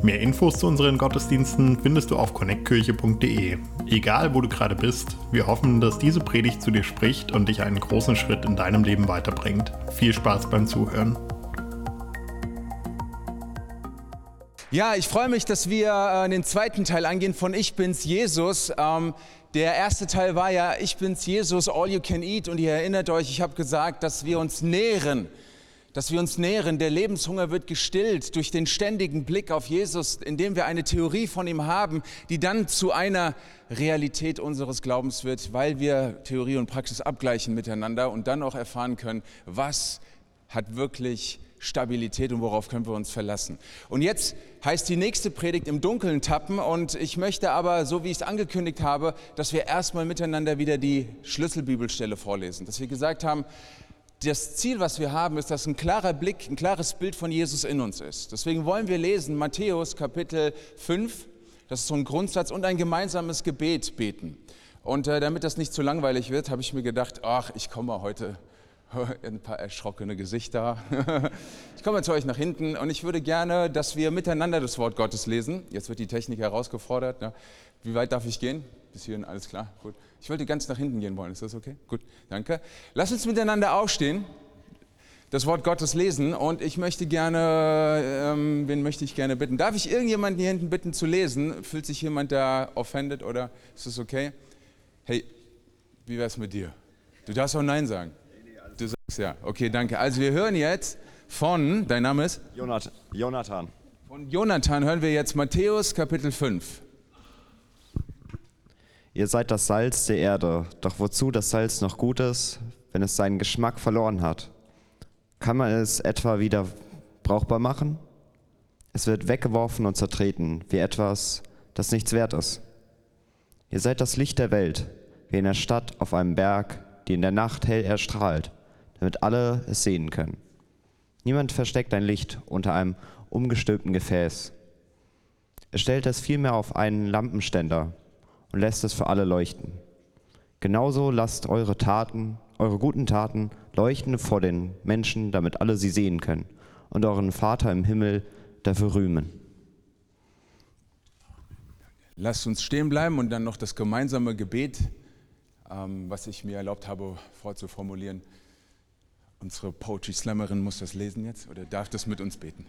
Mehr Infos zu unseren Gottesdiensten findest du auf connectkirche.de. Egal, wo du gerade bist, wir hoffen, dass diese Predigt zu dir spricht und dich einen großen Schritt in deinem Leben weiterbringt. Viel Spaß beim Zuhören. Ja, ich freue mich, dass wir äh, den zweiten Teil angehen von Ich bin's Jesus. Ähm, der erste Teil war ja Ich bin's Jesus, All You Can Eat. Und ihr erinnert euch, ich habe gesagt, dass wir uns nähren dass wir uns nähren. Der Lebenshunger wird gestillt durch den ständigen Blick auf Jesus, indem wir eine Theorie von ihm haben, die dann zu einer Realität unseres Glaubens wird, weil wir Theorie und Praxis abgleichen miteinander und dann auch erfahren können, was hat wirklich Stabilität und worauf können wir uns verlassen. Und jetzt heißt die nächste Predigt im Dunkeln tappen und ich möchte aber, so wie ich es angekündigt habe, dass wir erstmal miteinander wieder die Schlüsselbibelstelle vorlesen, dass wir gesagt haben, das Ziel, was wir haben, ist, dass ein klarer Blick, ein klares Bild von Jesus in uns ist. Deswegen wollen wir lesen Matthäus Kapitel 5, das ist so ein Grundsatz, und ein gemeinsames Gebet beten. Und äh, damit das nicht zu langweilig wird, habe ich mir gedacht, ach, ich komme heute ein paar erschrockene Gesichter. Ich komme zu euch nach hinten und ich würde gerne, dass wir miteinander das Wort Gottes lesen. Jetzt wird die Technik herausgefordert. Ja. Wie weit darf ich gehen? Bis hierhin, alles klar? Gut. Ich wollte ganz nach hinten gehen wollen. Ist das okay? Gut, danke. Lass uns miteinander aufstehen, das Wort Gottes lesen und ich möchte gerne, ähm, wen möchte ich gerne bitten? Darf ich irgendjemanden hier hinten bitten zu lesen? Fühlt sich jemand da offended oder ist das okay? Hey, wie wäre es mit dir? Du darfst auch Nein sagen. Du sagst ja. Okay, danke. Also wir hören jetzt von, dein Name ist? Jonathan. Von Jonathan hören wir jetzt Matthäus Kapitel 5. Ihr seid das Salz der Erde, doch wozu das Salz noch gut ist, wenn es seinen Geschmack verloren hat? Kann man es etwa wieder brauchbar machen? Es wird weggeworfen und zertreten, wie etwas, das nichts wert ist. Ihr seid das Licht der Welt, wie in der Stadt auf einem Berg, die in der Nacht hell erstrahlt, damit alle es sehen können. Niemand versteckt ein Licht unter einem umgestülpten Gefäß. Er stellt es vielmehr auf einen Lampenständer und lässt es für alle leuchten. Genauso lasst eure Taten, eure guten Taten leuchten vor den Menschen, damit alle sie sehen können und euren Vater im Himmel dafür rühmen. Lasst uns stehen bleiben und dann noch das gemeinsame Gebet, ähm, was ich mir erlaubt habe vorzuformulieren. Unsere Poetry Slammerin muss das lesen jetzt oder darf das mit uns beten?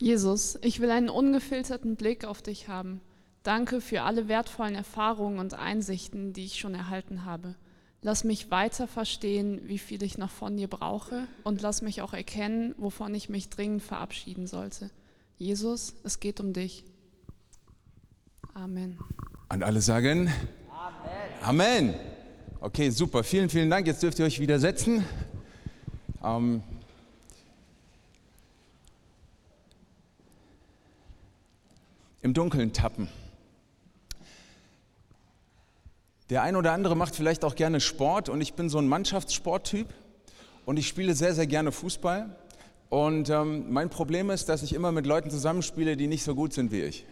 Jesus, ich will einen ungefilterten Blick auf dich haben. Danke für alle wertvollen Erfahrungen und Einsichten, die ich schon erhalten habe. Lass mich weiter verstehen, wie viel ich noch von dir brauche und lass mich auch erkennen, wovon ich mich dringend verabschieden sollte. Jesus, es geht um dich. Amen. Und alle sagen Amen. Amen. Okay, super. Vielen, vielen Dank. Jetzt dürft ihr euch wieder setzen. Ähm, Im Dunkeln tappen. Der ein oder andere macht vielleicht auch gerne Sport und ich bin so ein Mannschaftssporttyp und ich spiele sehr, sehr gerne Fußball. Und ähm, mein Problem ist, dass ich immer mit Leuten zusammenspiele, die nicht so gut sind wie ich.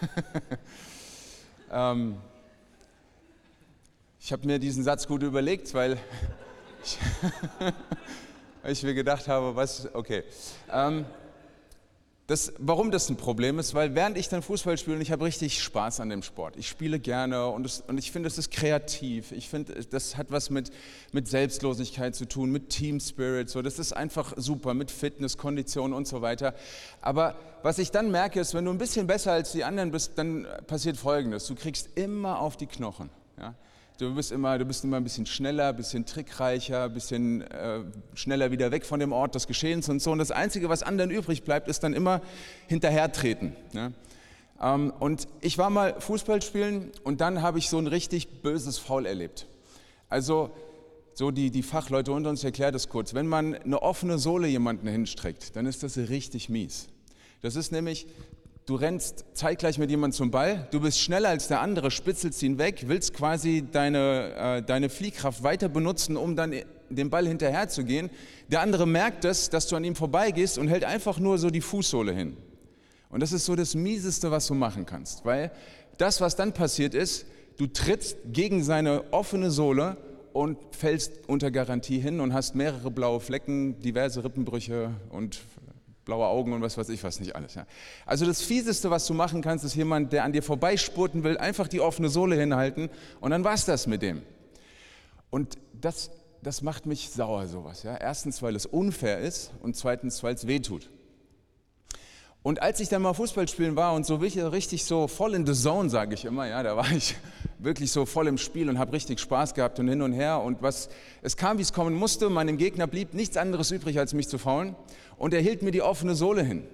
ähm, ich habe mir diesen Satz gut überlegt, weil ich, ich mir gedacht habe, was, okay. Ähm, das, warum das ein Problem ist, weil während ich dann Fußball spiele, und ich habe richtig Spaß an dem Sport. Ich spiele gerne und, es, und ich finde, es ist kreativ. Ich finde, das hat was mit, mit Selbstlosigkeit zu tun, mit Team Spirit. So. Das ist einfach super, mit Fitness, Kondition und so weiter. Aber was ich dann merke, ist, wenn du ein bisschen besser als die anderen bist, dann passiert Folgendes. Du kriegst immer auf die Knochen. Ja? Du bist immer, du bist immer ein bisschen schneller, ein bisschen trickreicher, ein bisschen äh, schneller wieder weg von dem Ort des Geschehens und so. Und das Einzige, was anderen übrig bleibt, ist dann immer hinterhertreten. Ne? Ähm, und ich war mal Fußball spielen und dann habe ich so ein richtig böses Foul erlebt. Also so die, die Fachleute unter uns erklärt das kurz. Wenn man eine offene Sohle jemanden hinstreckt, dann ist das richtig mies. Das ist nämlich, du rennst zeitgleich mit jemandem zum Ball, du bist schneller als der andere, spitzelst ihn weg, willst quasi deine, äh, deine Fliehkraft weiter benutzen, um dann dem Ball hinterher zu gehen. Der andere merkt das, dass du an ihm vorbeigehst und hält einfach nur so die Fußsohle hin. Und das ist so das Mieseste, was du machen kannst, weil das, was dann passiert ist, du trittst gegen seine offene Sohle und fällst unter Garantie hin und hast mehrere blaue Flecken, diverse Rippenbrüche und blaue Augen und was weiß ich was nicht alles. Ja. Also das Fieseste, was du machen kannst, ist jemand, der an dir vorbeispurten will, einfach die offene Sohle hinhalten und dann war's das mit dem. Und das, das macht mich sauer, sowas. Ja. Erstens, weil es unfair ist und zweitens, weil es weh tut. Und als ich dann mal Fußball spielen war und so richtig so voll in the zone, sage ich immer, ja, da war ich wirklich so voll im Spiel und habe richtig Spaß gehabt und hin und her. Und was, es kam, wie es kommen musste. Meinem Gegner blieb nichts anderes übrig, als mich zu faulen. Und er hielt mir die offene Sohle hin.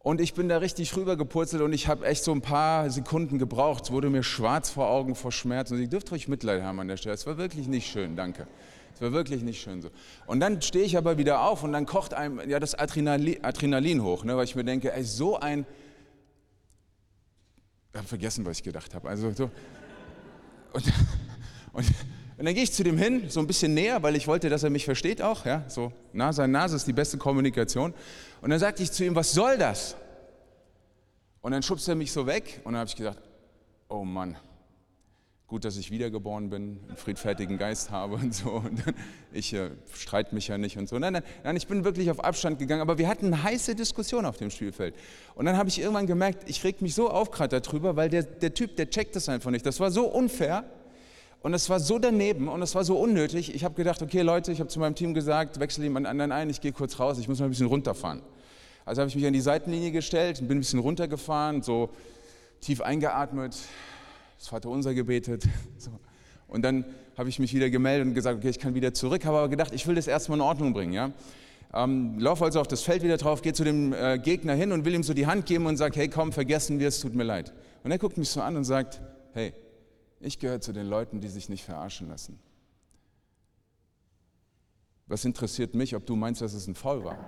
Und ich bin da richtig rübergepurzelt und ich habe echt so ein paar Sekunden gebraucht. Es wurde mir schwarz vor Augen vor Schmerz. Und ich dürfte euch Mitleid haben an der Stelle. Es war wirklich nicht schön, danke. Es war wirklich nicht schön so. Und dann stehe ich aber wieder auf und dann kocht einem ja das Adrenalin, Adrenalin hoch, ne, weil ich mir denke, ey, so ein. Habe vergessen, was ich gedacht habe. Also so. Und, und, und dann gehe ich zu dem hin, so ein bisschen näher, weil ich wollte, dass er mich versteht auch. Ja, so Nase an Nase ist die beste Kommunikation. Und dann sagte ich zu ihm, was soll das? Und dann schubst er mich so weg und dann habe ich gedacht, oh Mann, gut, dass ich wiedergeboren bin, einen friedfertigen Geist habe und so. Und ich äh, streite mich ja nicht und so. Nein, nein, nein, ich bin wirklich auf Abstand gegangen, aber wir hatten eine heiße Diskussion auf dem Spielfeld. Und dann habe ich irgendwann gemerkt, ich reg mich so auf gerade darüber, weil der, der Typ, der checkt das einfach nicht. Das war so unfair und es war so daneben und es war so unnötig. Ich habe gedacht, okay Leute, ich habe zu meinem Team gesagt, wechsle jemand anderen ein, ich gehe kurz raus, ich muss mal ein bisschen runterfahren. Also habe ich mich an die Seitenlinie gestellt und bin ein bisschen runtergefahren, so tief eingeatmet, das Vaterunser gebetet. So. Und dann habe ich mich wieder gemeldet und gesagt, okay, ich kann wieder zurück, habe aber gedacht, ich will das erstmal in Ordnung bringen. Ja? Ähm, laufe also auf das Feld wieder drauf, gehe zu dem äh, Gegner hin und will ihm so die Hand geben und sage, hey komm, vergessen wir es, tut mir leid. Und er guckt mich so an und sagt, hey, ich gehöre zu den Leuten, die sich nicht verarschen lassen. Was interessiert mich, ob du meinst, dass es ein Foul war?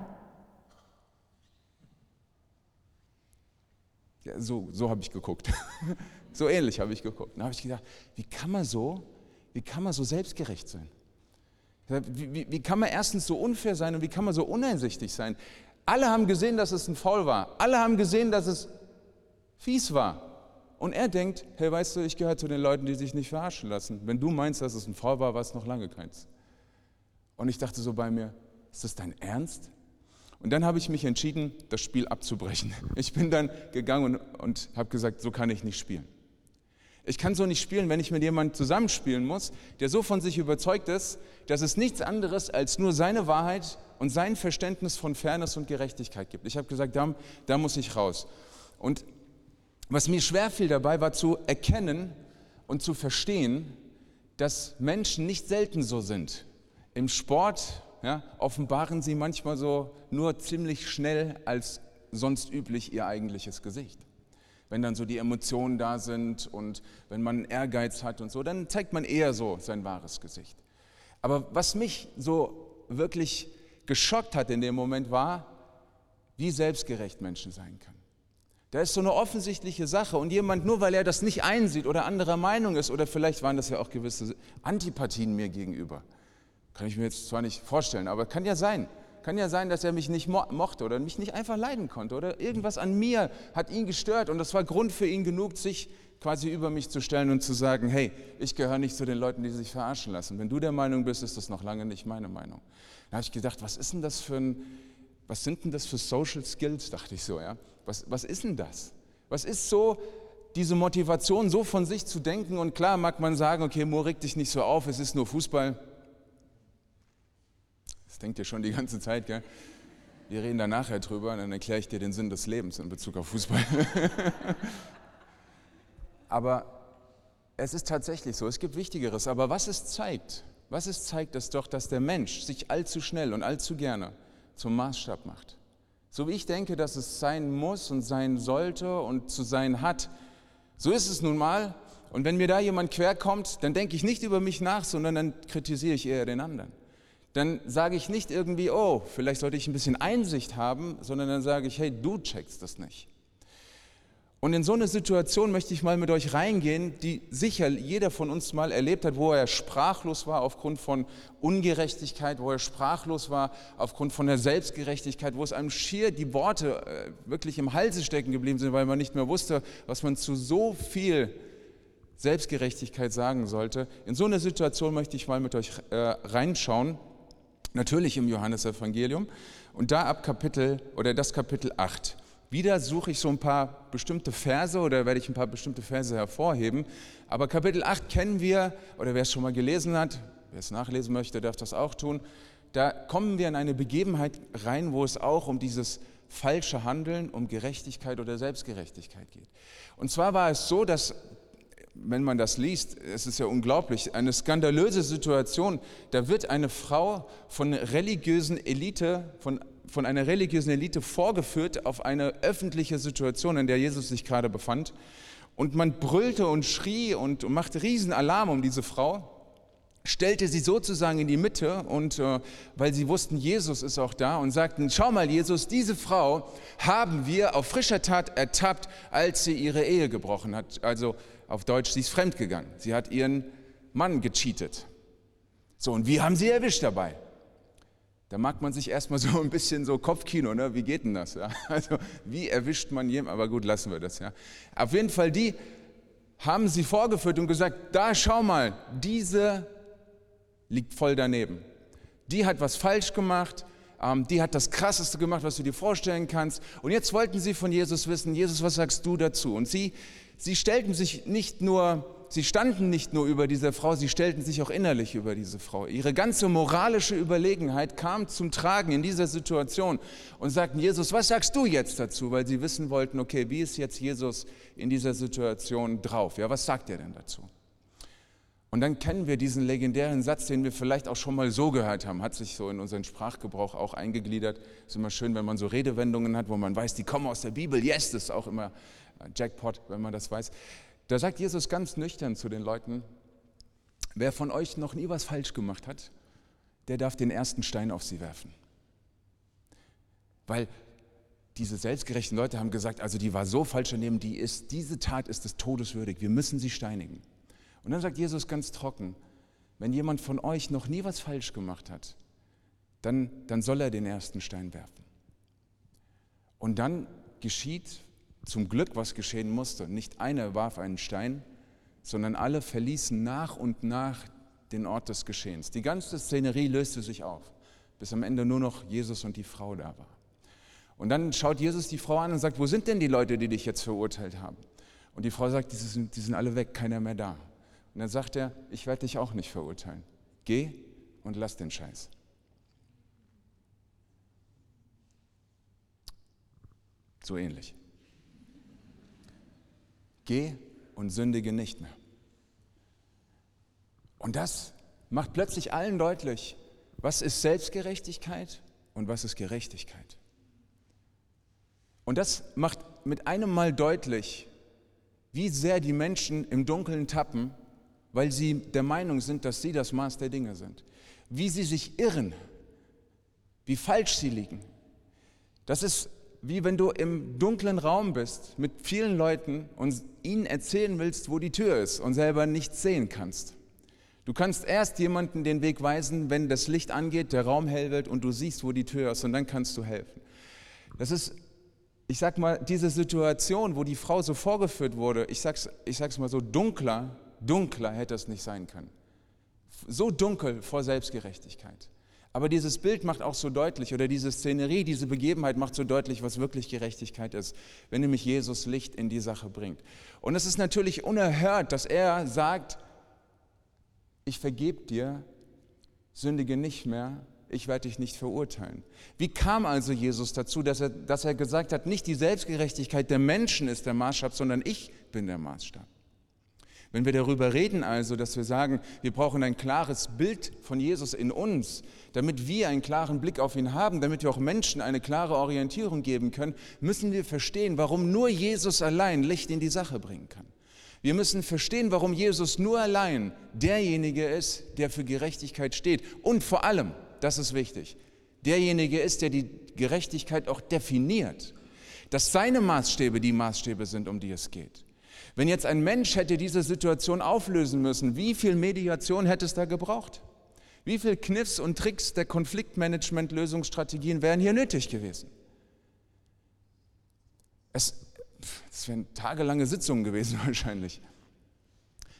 Ja, so so habe ich geguckt. So ähnlich habe ich geguckt. Da habe ich gedacht, wie kann man so, wie kann man so selbstgerecht sein? Wie, wie, wie, kann man erstens so unfair sein und wie kann man so uneinsichtig sein? Alle haben gesehen, dass es ein Foul war. Alle haben gesehen, dass es fies war. Und er denkt, hey, weißt du, ich gehöre zu den Leuten, die sich nicht verarschen lassen. Wenn du meinst, dass es ein Foul war, war es noch lange keins. Und ich dachte so bei mir, ist das dein Ernst? Und dann habe ich mich entschieden, das Spiel abzubrechen. Ich bin dann gegangen und, und habe gesagt, so kann ich nicht spielen. Ich kann so nicht spielen, wenn ich mit jemandem zusammenspielen muss, der so von sich überzeugt ist, dass es nichts anderes als nur seine Wahrheit und sein Verständnis von Fairness und Gerechtigkeit gibt. Ich habe gesagt, da, da muss ich raus. Und was mir schwer fiel dabei, war zu erkennen und zu verstehen, dass Menschen nicht selten so sind. Im Sport ja, offenbaren sie manchmal so nur ziemlich schnell als sonst üblich ihr eigentliches Gesicht wenn dann so die Emotionen da sind und wenn man Ehrgeiz hat und so, dann zeigt man eher so sein wahres Gesicht. Aber was mich so wirklich geschockt hat in dem Moment war, wie selbstgerecht Menschen sein können. Da ist so eine offensichtliche Sache und jemand, nur weil er das nicht einsieht oder anderer Meinung ist, oder vielleicht waren das ja auch gewisse Antipathien mir gegenüber, kann ich mir jetzt zwar nicht vorstellen, aber kann ja sein, kann ja sein, dass er mich nicht mochte oder mich nicht einfach leiden konnte oder irgendwas an mir hat ihn gestört und das war Grund für ihn genug, sich quasi über mich zu stellen und zu sagen, hey, ich gehöre nicht zu den Leuten, die sich verarschen lassen. Wenn du der Meinung bist, ist das noch lange nicht meine Meinung. Da habe ich gedacht, was ist denn das für ein, was sind denn das für Social Skills, dachte ich so, ja. Was, was ist denn das? Was ist so diese Motivation, so von sich zu denken? Und klar mag man sagen, okay, Mo, reg dich nicht so auf, es ist nur Fußball. Das denkt ihr schon die ganze Zeit, gell? Wir reden da nachher drüber und dann erkläre ich dir den Sinn des Lebens in Bezug auf Fußball. aber es ist tatsächlich so, es gibt Wichtigeres. Aber was es zeigt, was es zeigt, ist doch, dass der Mensch sich allzu schnell und allzu gerne zum Maßstab macht. So wie ich denke, dass es sein muss und sein sollte und zu sein hat, so ist es nun mal. Und wenn mir da jemand querkommt, dann denke ich nicht über mich nach, sondern dann kritisiere ich eher den anderen dann sage ich nicht irgendwie, oh, vielleicht sollte ich ein bisschen Einsicht haben, sondern dann sage ich, hey, du checkst das nicht. Und in so eine Situation möchte ich mal mit euch reingehen, die sicher jeder von uns mal erlebt hat, wo er sprachlos war aufgrund von Ungerechtigkeit, wo er sprachlos war aufgrund von der Selbstgerechtigkeit, wo es einem schier die Worte äh, wirklich im Halse stecken geblieben sind, weil man nicht mehr wusste, was man zu so viel Selbstgerechtigkeit sagen sollte. In so eine Situation möchte ich mal mit euch äh, reinschauen, natürlich im Johannesevangelium und da ab Kapitel oder das Kapitel 8. Wieder suche ich so ein paar bestimmte Verse oder werde ich ein paar bestimmte Verse hervorheben. Aber Kapitel 8 kennen wir, oder wer es schon mal gelesen hat, wer es nachlesen möchte, darf das auch tun. Da kommen wir in eine Begebenheit rein, wo es auch um dieses falsche Handeln, um Gerechtigkeit oder Selbstgerechtigkeit geht. Und zwar war es so, dass wenn man das liest, es ist ja unglaublich, eine skandalöse Situation. Da wird eine Frau von religiösen Elite, von von einer religiösen Elite vorgeführt auf eine öffentliche Situation, in der Jesus sich gerade befand. Und man brüllte und schrie und machte riesen Alarm um diese Frau, stellte sie sozusagen in die Mitte und äh, weil sie wussten, Jesus ist auch da und sagten, schau mal Jesus, diese Frau haben wir auf frischer Tat ertappt, als sie ihre Ehe gebrochen hat. Also auf Deutsch, sie ist fremdgegangen. Sie hat ihren Mann gecheatet. So, und wir haben sie erwischt dabei. Da mag man sich erstmal so ein bisschen so Kopfkino, ne? wie geht denn das? Ja? Also wie erwischt man jemanden? Aber gut, lassen wir das. Ja. Auf jeden Fall, die haben sie vorgeführt und gesagt, da schau mal, diese liegt voll daneben. Die hat was falsch gemacht, die hat das Krasseste gemacht, was du dir vorstellen kannst. Und jetzt wollten sie von Jesus wissen, Jesus, was sagst du dazu? Und sie, sie stellten sich nicht nur Sie standen nicht nur über diese Frau, sie stellten sich auch innerlich über diese Frau. Ihre ganze moralische Überlegenheit kam zum Tragen in dieser Situation und sagten, Jesus, was sagst du jetzt dazu? Weil sie wissen wollten, okay, wie ist jetzt Jesus in dieser Situation drauf? Ja, was sagt er denn dazu? Und dann kennen wir diesen legendären Satz, den wir vielleicht auch schon mal so gehört haben, hat sich so in unseren Sprachgebrauch auch eingegliedert. Ist immer schön, wenn man so Redewendungen hat, wo man weiß, die kommen aus der Bibel. Yes, das ist auch immer Jackpot, wenn man das weiß. Da sagt Jesus ganz nüchtern zu den Leuten, wer von euch noch nie was falsch gemacht hat, der darf den ersten Stein auf sie werfen. Weil diese selbstgerechten Leute haben gesagt, also die war so falsch daneben, die ist, diese Tat ist des Todes würdig, wir müssen sie steinigen. Und dann sagt Jesus ganz trocken, wenn jemand von euch noch nie was falsch gemacht hat, dann, dann soll er den ersten Stein werfen. Und dann geschieht, zum Glück, was geschehen musste. Nicht einer warf einen Stein, sondern alle verließen nach und nach den Ort des Geschehens. Die ganze Szenerie löste sich auf, bis am Ende nur noch Jesus und die Frau da war. Und dann schaut Jesus die Frau an und sagt, wo sind denn die Leute, die dich jetzt verurteilt haben? Und die Frau sagt, die sind, die sind alle weg, keiner mehr da. Und dann sagt er, ich werde dich auch nicht verurteilen. Geh und lass den Scheiß. So ähnlich. Geh und sündige nicht mehr. Und das macht plötzlich allen deutlich, was ist Selbstgerechtigkeit und was ist Gerechtigkeit. Und das macht mit einem Mal deutlich, wie sehr die Menschen im Dunkeln tappen, weil sie der Meinung sind, dass sie das Maß der Dinge sind. Wie sie sich irren, wie falsch sie liegen. Das ist wie wenn du im dunklen Raum bist mit vielen Leuten und ihnen erzählen willst, wo die Tür ist und selber nichts sehen kannst. Du kannst erst jemanden den Weg weisen, wenn das Licht angeht, der Raum hell wird und du siehst, wo die Tür ist und dann kannst du helfen. Das ist, ich sag mal, diese Situation, wo die Frau so vorgeführt wurde, ich sag's, ich sag's mal so, dunkler, dunkler hätte es nicht sein können. So dunkel vor Selbstgerechtigkeit. Aber dieses Bild macht auch so deutlich, oder diese Szenerie, diese Begebenheit macht so deutlich, was wirklich Gerechtigkeit ist, wenn nämlich Jesus Licht in die Sache bringt. Und es ist natürlich unerhört, dass er sagt, ich vergebe dir, sündige nicht mehr, ich werde dich nicht verurteilen. Wie kam also Jesus dazu, dass er, dass er gesagt hat, nicht die Selbstgerechtigkeit der Menschen ist der Maßstab, sondern ich bin der Maßstab? Wenn wir darüber reden also, dass wir sagen, wir brauchen ein klares Bild von Jesus in uns, damit wir einen klaren Blick auf ihn haben, damit wir auch Menschen eine klare Orientierung geben können, müssen wir verstehen, warum nur Jesus allein Licht in die Sache bringen kann. Wir müssen verstehen, warum Jesus nur allein derjenige ist, der für Gerechtigkeit steht. Und vor allem, das ist wichtig, derjenige ist, der die Gerechtigkeit auch definiert. dass seine Maßstäbe die Maßstäbe sind, um die es geht. Wenn jetzt ein Mensch hätte diese Situation auflösen müssen, wie viel Mediation hätte es da gebraucht? Wie viel Kniffs und Tricks der Konfliktmanagement-Lösungsstrategien wären hier nötig gewesen? Es, es wären tagelange Sitzungen gewesen wahrscheinlich.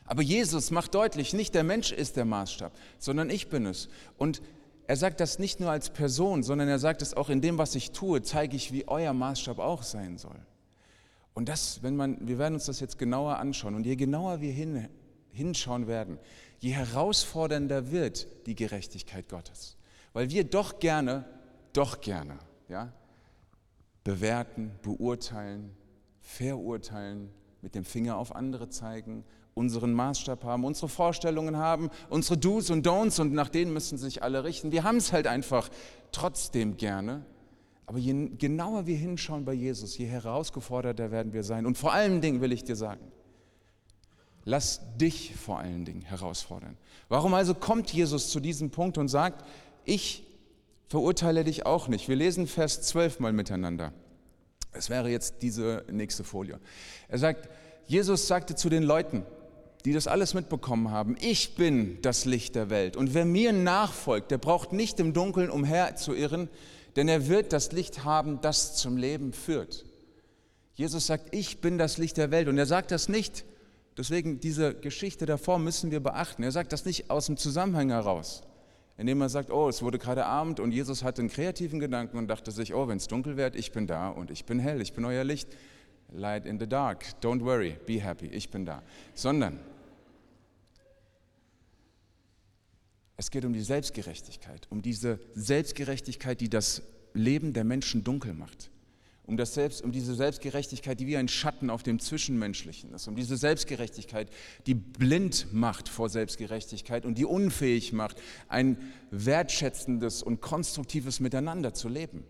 Aber Jesus macht deutlich, nicht der Mensch ist der Maßstab, sondern ich bin es. Und er sagt das nicht nur als Person, sondern er sagt es auch in dem, was ich tue, zeige ich, wie euer Maßstab auch sein soll. Und das, wenn man, wir werden uns das jetzt genauer anschauen. Und je genauer wir hin, hinschauen werden, je herausfordernder wird die Gerechtigkeit Gottes. Weil wir doch gerne, doch gerne, ja, bewerten, beurteilen, verurteilen, mit dem Finger auf andere zeigen, unseren Maßstab haben, unsere Vorstellungen haben, unsere Do's und Don'ts und nach denen müssen sich alle richten. Wir haben es halt einfach trotzdem gerne. Aber je genauer wir hinschauen bei Jesus, je herausgeforderter werden wir sein. Und vor allen Dingen will ich dir sagen, lass dich vor allen Dingen herausfordern. Warum also kommt Jesus zu diesem Punkt und sagt, ich verurteile dich auch nicht? Wir lesen Vers 12 mal miteinander. Es wäre jetzt diese nächste Folie. Er sagt, Jesus sagte zu den Leuten, die das alles mitbekommen haben, ich bin das Licht der Welt. Und wer mir nachfolgt, der braucht nicht im Dunkeln umherzuirren, denn er wird das Licht haben, das zum Leben führt. Jesus sagt, ich bin das Licht der Welt. Und er sagt das nicht, deswegen diese Geschichte davor müssen wir beachten. Er sagt das nicht aus dem Zusammenhang heraus, indem er sagt, oh, es wurde gerade Abend und Jesus hatte einen kreativen Gedanken und dachte sich, oh, wenn es dunkel wird, ich bin da und ich bin hell, ich bin euer Licht. Light in the dark, don't worry, be happy, ich bin da. Sondern Es geht um die Selbstgerechtigkeit, um diese Selbstgerechtigkeit, die das Leben der Menschen dunkel macht. Um, das Selbst, um diese Selbstgerechtigkeit, die wie ein Schatten auf dem Zwischenmenschlichen ist. Um diese Selbstgerechtigkeit, die blind macht vor Selbstgerechtigkeit und die unfähig macht, ein wertschätzendes und konstruktives Miteinander zu leben.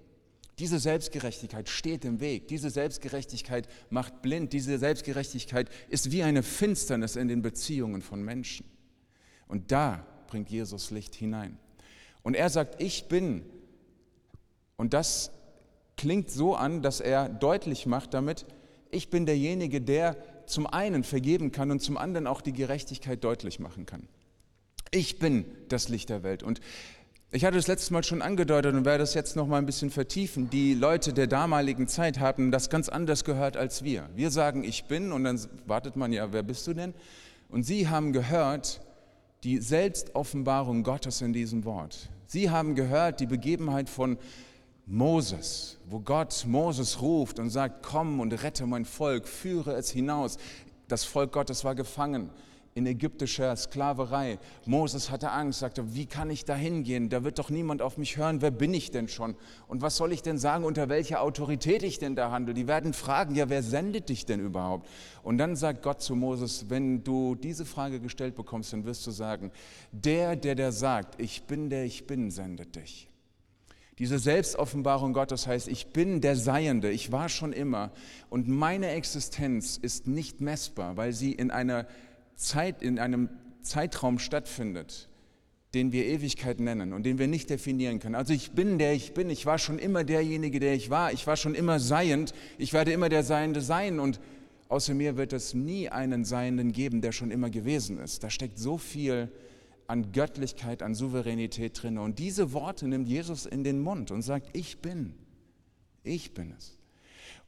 Diese Selbstgerechtigkeit steht im Weg. Diese Selbstgerechtigkeit macht blind. Diese Selbstgerechtigkeit ist wie eine Finsternis in den Beziehungen von Menschen. Und da bringt Jesus Licht hinein. Und er sagt, ich bin. Und das klingt so an, dass er deutlich macht damit, ich bin derjenige, der zum einen vergeben kann und zum anderen auch die Gerechtigkeit deutlich machen kann. Ich bin das Licht der Welt. Und ich hatte das letztes Mal schon angedeutet und werde das jetzt noch mal ein bisschen vertiefen. Die Leute der damaligen Zeit haben das ganz anders gehört als wir. Wir sagen, ich bin, und dann wartet man ja, wer bist du denn? Und sie haben gehört, die Selbstoffenbarung Gottes in diesem Wort. Sie haben gehört die Begebenheit von Moses, wo Gott Moses ruft und sagt, komm und rette mein Volk, führe es hinaus. Das Volk Gottes war gefangen in ägyptischer Sklaverei. Moses hatte Angst, sagte, wie kann ich da hingehen? Da wird doch niemand auf mich hören. Wer bin ich denn schon? Und was soll ich denn sagen, unter welcher Autorität ich denn da handle? Die werden fragen, ja, wer sendet dich denn überhaupt? Und dann sagt Gott zu Moses, wenn du diese Frage gestellt bekommst, dann wirst du sagen, der, der der sagt, ich bin der ich bin, sendet dich. Diese Selbstoffenbarung Gottes heißt, ich bin der Seiende, ich war schon immer und meine Existenz ist nicht messbar, weil sie in einer Zeit, in einem Zeitraum stattfindet, den wir Ewigkeit nennen und den wir nicht definieren können. Also ich bin der ich bin, ich war schon immer derjenige, der ich war, ich war schon immer seiend, ich werde immer der Seiende sein und außer mir wird es nie einen Seienden geben, der schon immer gewesen ist. Da steckt so viel an Göttlichkeit, an Souveränität drin. Und diese Worte nimmt Jesus in den Mund und sagt, ich bin, ich bin es.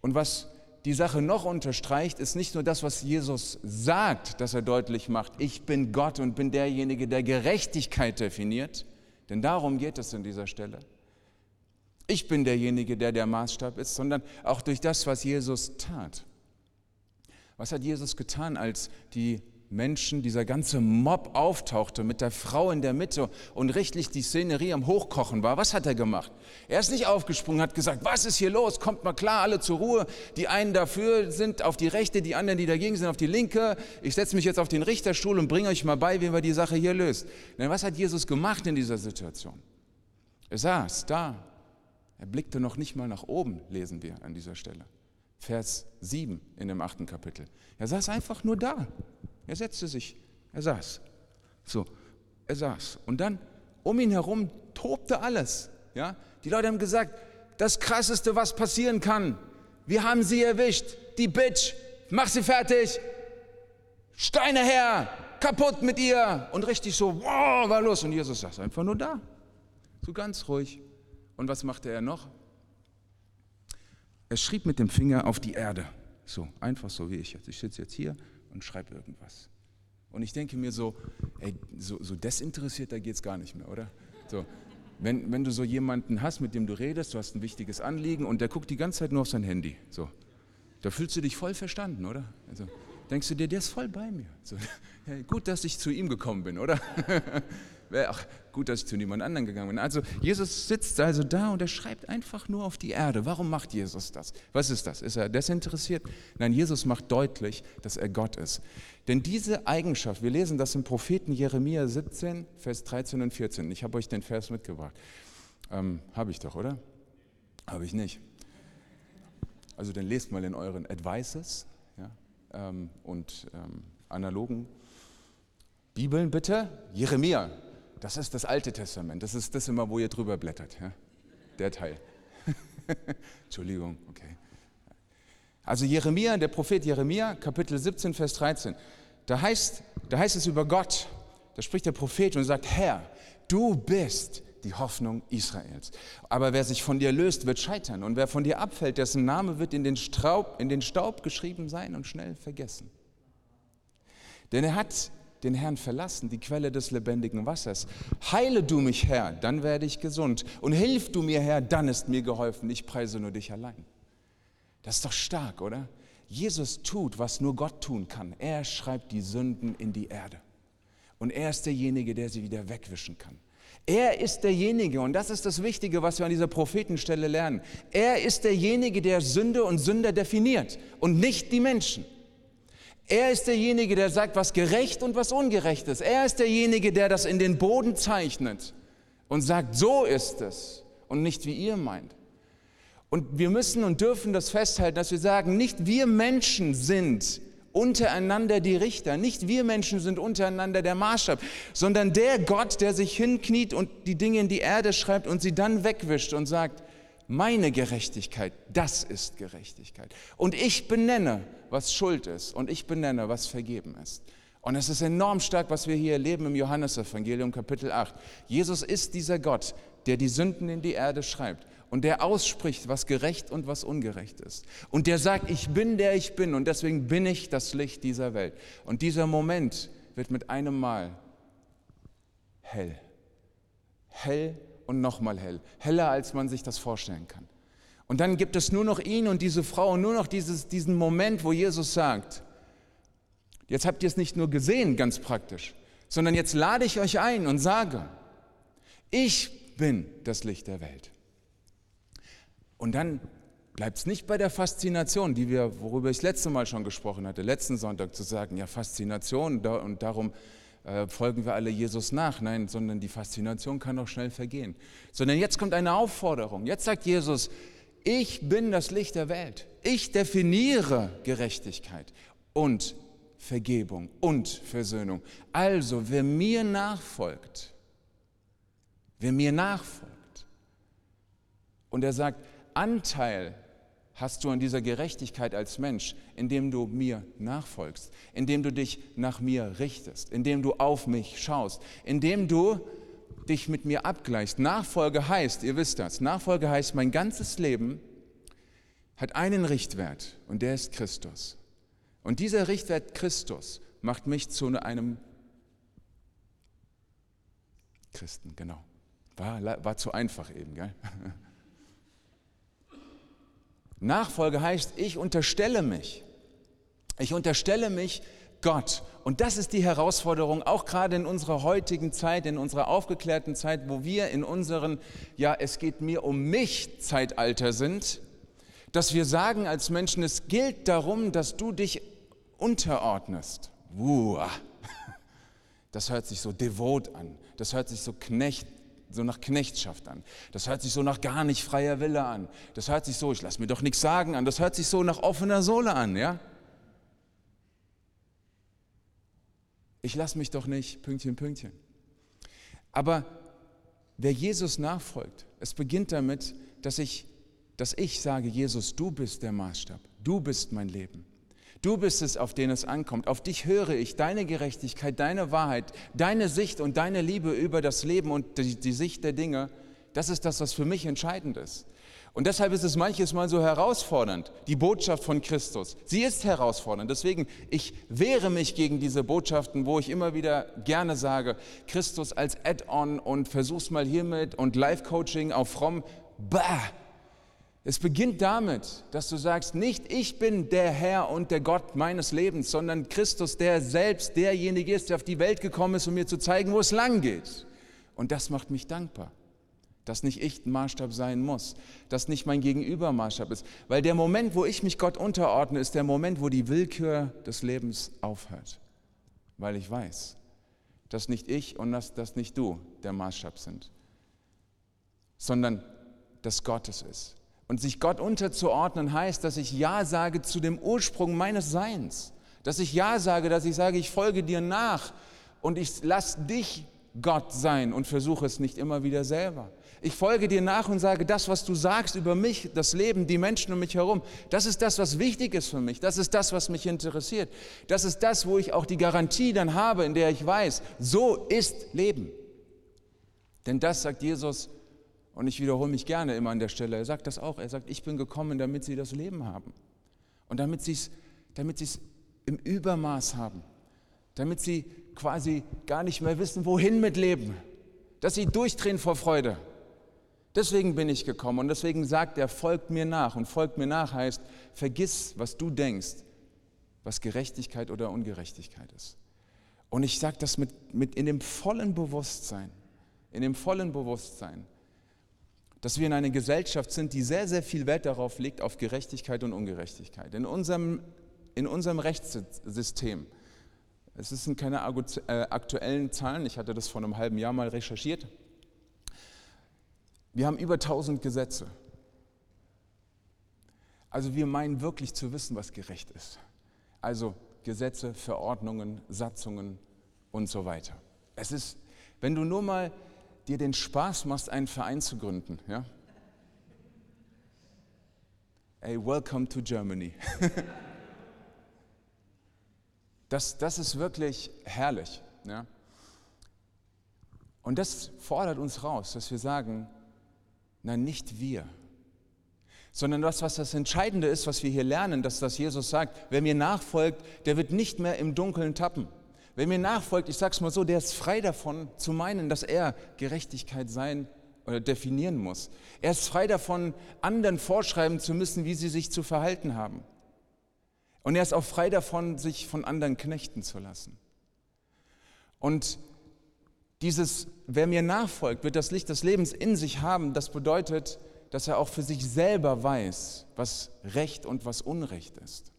Und was die Sache noch unterstreicht, ist nicht nur das, was Jesus sagt, dass er deutlich macht, ich bin Gott und bin derjenige, der Gerechtigkeit definiert, denn darum geht es an dieser Stelle. Ich bin derjenige, der der Maßstab ist, sondern auch durch das, was Jesus tat. Was hat Jesus getan, als die Menschen, dieser ganze Mob auftauchte mit der Frau in der Mitte und richtig die Szenerie am Hochkochen war, was hat er gemacht? Er ist nicht aufgesprungen, hat gesagt, was ist hier los? Kommt mal klar, alle zur Ruhe. Die einen dafür sind auf die rechte, die anderen, die dagegen sind, auf die linke. Ich setze mich jetzt auf den Richterstuhl und bringe euch mal bei, wie man die Sache hier löst. Denn was hat Jesus gemacht in dieser Situation? Er saß da. Er blickte noch nicht mal nach oben, lesen wir an dieser Stelle. Vers 7 in dem achten Kapitel. Er saß einfach nur da. Er setzte sich, er saß. So, er saß. Und dann um ihn herum tobte alles. Ja? Die Leute haben gesagt, das Krasseste, was passieren kann, wir haben sie erwischt, die Bitch, mach sie fertig, Steine her, kaputt mit ihr. Und richtig so, wow, war los. Und Jesus saß einfach nur da, so ganz ruhig. Und was machte er noch? Er schrieb mit dem Finger auf die Erde. So, einfach so wie ich jetzt. Ich sitze jetzt hier und schreibe irgendwas. Und ich denke mir so, ey, so, so desinteressierter geht es gar nicht mehr, oder? So, wenn, wenn du so jemanden hast, mit dem du redest, du hast ein wichtiges Anliegen und der guckt die ganze Zeit nur auf sein Handy. So, da fühlst du dich voll verstanden, oder? Also, denkst du dir, der ist voll bei mir. So, hey, gut, dass ich zu ihm gekommen bin, oder? Ach, gut, dass ich zu niemand anderen gegangen bin. Also Jesus sitzt also da und er schreibt einfach nur auf die Erde. Warum macht Jesus das? Was ist das? Ist er desinteressiert? Nein, Jesus macht deutlich, dass er Gott ist. Denn diese Eigenschaft, wir lesen das im Propheten Jeremia 17, Vers 13 und 14. Ich habe euch den Vers mitgebracht. Ähm, habe ich doch, oder? Habe ich nicht. Also dann lest mal in euren Advices ja, ähm, und ähm, analogen Bibeln bitte. Jeremia das ist das Alte Testament. Das ist das immer, wo ihr drüber blättert. Ja? Der Teil. Entschuldigung, okay. Also Jeremia, der Prophet Jeremia, Kapitel 17, Vers 13. Da heißt, da heißt es über Gott, da spricht der Prophet und sagt, Herr, du bist die Hoffnung Israels. Aber wer sich von dir löst, wird scheitern. Und wer von dir abfällt, dessen Name wird in den, Straub, in den Staub geschrieben sein und schnell vergessen. Denn er hat den Herrn verlassen, die Quelle des lebendigen Wassers. Heile du mich, Herr, dann werde ich gesund. Und hilf du mir, Herr, dann ist mir geholfen. Ich preise nur dich allein. Das ist doch stark, oder? Jesus tut, was nur Gott tun kann. Er schreibt die Sünden in die Erde. Und er ist derjenige, der sie wieder wegwischen kann. Er ist derjenige, und das ist das Wichtige, was wir an dieser Prophetenstelle lernen. Er ist derjenige, der Sünde und Sünder definiert und nicht die Menschen. Er ist derjenige, der sagt, was gerecht und was ungerecht ist. Er ist derjenige, der das in den Boden zeichnet und sagt, so ist es und nicht wie ihr meint. Und wir müssen und dürfen das festhalten, dass wir sagen, nicht wir Menschen sind untereinander die Richter, nicht wir Menschen sind untereinander der Maßstab, sondern der Gott, der sich hinkniet und die Dinge in die Erde schreibt und sie dann wegwischt und sagt, meine Gerechtigkeit, das ist Gerechtigkeit. Und ich benenne, was Schuld ist und ich benenne, was vergeben ist. Und es ist enorm stark, was wir hier erleben im Johannesevangelium Kapitel 8. Jesus ist dieser Gott, der die Sünden in die Erde schreibt und der ausspricht, was gerecht und was ungerecht ist. Und der sagt, ich bin der ich bin und deswegen bin ich das Licht dieser Welt. Und dieser Moment wird mit einem Mal hell. Hell und nochmal hell. Heller, als man sich das vorstellen kann. Und dann gibt es nur noch ihn und diese Frau und nur noch dieses, diesen Moment, wo Jesus sagt, jetzt habt ihr es nicht nur gesehen, ganz praktisch, sondern jetzt lade ich euch ein und sage, ich bin das Licht der Welt. Und dann bleibt es nicht bei der Faszination, die wir, worüber ich das letzte Mal schon gesprochen hatte, letzten Sonntag zu sagen, ja, Faszination und darum äh, folgen wir alle Jesus nach. Nein, sondern die Faszination kann auch schnell vergehen. Sondern jetzt kommt eine Aufforderung. Jetzt sagt Jesus, ich bin das Licht der Welt. Ich definiere Gerechtigkeit und Vergebung und Versöhnung. Also, wer mir nachfolgt, wer mir nachfolgt, und er sagt, Anteil hast du an dieser Gerechtigkeit als Mensch, indem du mir nachfolgst, indem du dich nach mir richtest, indem du auf mich schaust, indem du dich mit mir abgleichst. Nachfolge heißt, ihr wisst das, Nachfolge heißt, mein ganzes Leben hat einen Richtwert und der ist Christus. Und dieser Richtwert Christus macht mich zu einem Christen, genau. War, war zu einfach eben, gell? Nachfolge heißt, ich unterstelle mich. Ich unterstelle mich Gott. Und das ist die Herausforderung, auch gerade in unserer heutigen Zeit, in unserer aufgeklärten Zeit, wo wir in unseren, ja, es geht mir um mich Zeitalter sind, dass wir sagen als Menschen, es gilt darum, dass du dich unterordnest. Uah. Das hört sich so devot an, das hört sich so knecht, so nach Knechtschaft an. Das hört sich so nach gar nicht freier Wille an. Das hört sich so, ich lasse mir doch nichts sagen an. Das hört sich so nach offener Sohle an, ja? Ich lasse mich doch nicht, Pünktchen, Pünktchen. Aber wer Jesus nachfolgt, es beginnt damit, dass ich dass ich sage, Jesus, du bist der Maßstab, du bist mein Leben. Du bist es, auf den es ankommt. Auf dich höre ich, deine Gerechtigkeit, deine Wahrheit, deine Sicht und deine Liebe über das Leben und die, die Sicht der Dinge. Das ist das, was für mich entscheidend ist. Und deshalb ist es manches Mal so herausfordernd, die Botschaft von Christus. Sie ist herausfordernd. Deswegen, ich wehre mich gegen diese Botschaften, wo ich immer wieder gerne sage, Christus als Add-on und versuch's mal hiermit und Life-Coaching auf fromm. Bah! Es beginnt damit, dass du sagst, nicht ich bin der Herr und der Gott meines Lebens, sondern Christus, der selbst derjenige ist, der auf die Welt gekommen ist, um mir zu zeigen, wo es lang geht. Und das macht mich dankbar dass nicht ich ein Maßstab sein muss, dass nicht mein Gegenüber Maßstab ist. Weil der Moment, wo ich mich Gott unterordne, ist der Moment, wo die Willkür des Lebens aufhört. Weil ich weiß, dass nicht ich und dass, dass nicht du der Maßstab sind, sondern dass Gott es ist. Und sich Gott unterzuordnen heißt, dass ich Ja sage zu dem Ursprung meines Seins. Dass ich Ja sage, dass ich sage, ich folge dir nach und ich lasse dich Gott sein und versuche es nicht immer wieder selber. Ich folge dir nach und sage, das, was du sagst über mich, das Leben, die Menschen um mich herum, das ist das, was wichtig ist für mich. Das ist das, was mich interessiert. Das ist das, wo ich auch die Garantie dann habe, in der ich weiß, so ist Leben. Denn das sagt Jesus, und ich wiederhole mich gerne immer an der Stelle, er sagt das auch, er sagt, ich bin gekommen, damit sie das Leben haben. Und damit sie es damit im Übermaß haben. Damit sie quasi gar nicht mehr wissen, wohin mit Leben. Dass sie durchdrehen vor Freude. Deswegen bin ich gekommen und deswegen sagt er, folgt mir nach. Und folgt mir nach heißt, vergiss, was du denkst, was Gerechtigkeit oder Ungerechtigkeit ist. Und ich sage das mit, mit in dem vollen Bewusstsein, in dem vollen Bewusstsein, dass wir in einer Gesellschaft sind, die sehr, sehr viel Wert darauf legt, auf Gerechtigkeit und Ungerechtigkeit. In unserem, in unserem Rechtssystem, es sind keine äh, aktuellen Zahlen, ich hatte das vor einem halben Jahr mal recherchiert, wir haben über 1000 Gesetze. Also wir meinen wirklich zu wissen, was gerecht ist. Also Gesetze, Verordnungen, Satzungen und so weiter. Es ist, wenn du nur mal dir den Spaß machst, einen Verein zu gründen, ja? Hey, welcome to Germany. das, das ist wirklich herrlich. Ja? Und das fordert uns raus, dass wir sagen, Nein, nicht wir. Sondern das, was das Entscheidende ist, was wir hier lernen, dass das Jesus sagt, wer mir nachfolgt, der wird nicht mehr im Dunkeln tappen. Wer mir nachfolgt, ich sage es mal so, der ist frei davon zu meinen, dass er Gerechtigkeit sein oder definieren muss. Er ist frei davon, anderen vorschreiben zu müssen, wie sie sich zu verhalten haben. Und er ist auch frei davon, sich von anderen knechten zu lassen. Und dieses, wer mir nachfolgt, wird das Licht des Lebens in sich haben. Das bedeutet, dass er auch für sich selber weiß, was Recht und was Unrecht ist.